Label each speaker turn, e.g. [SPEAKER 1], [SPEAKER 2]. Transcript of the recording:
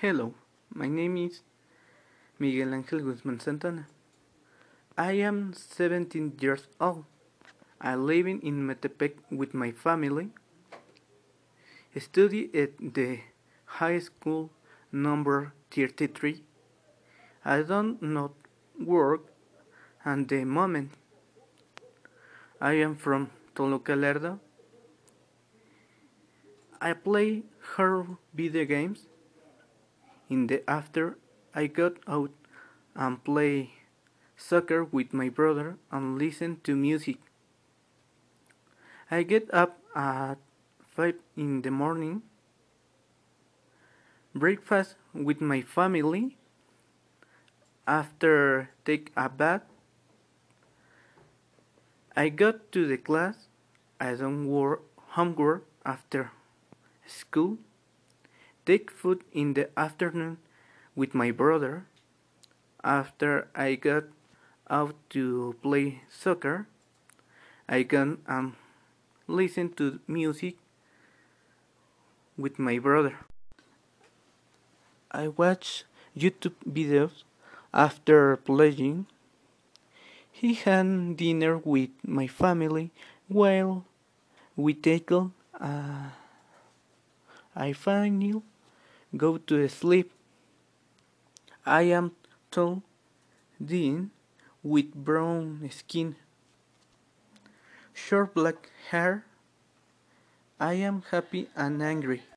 [SPEAKER 1] Hello, my name is Miguel Ángel Guzmán Santana. I am 17 years old. I live in Metepec with my family. I Study at the high school number 33. I don't not work at the moment. I am from Toluca Lerdo. I play horror video games. In the after, I got out and play soccer with my brother and listen to music. I get up at 5 in the morning, breakfast with my family, after take a bath, I got to the class, I don't work homework after school, take food in the afternoon with my brother, after I got out to play soccer, I can um, listen to music with my brother. I watch YouTube videos after playing. He had dinner with my family while we take uh, I finally go to sleep. I am tall, thin, with brown skin, short black hair. I am happy and angry.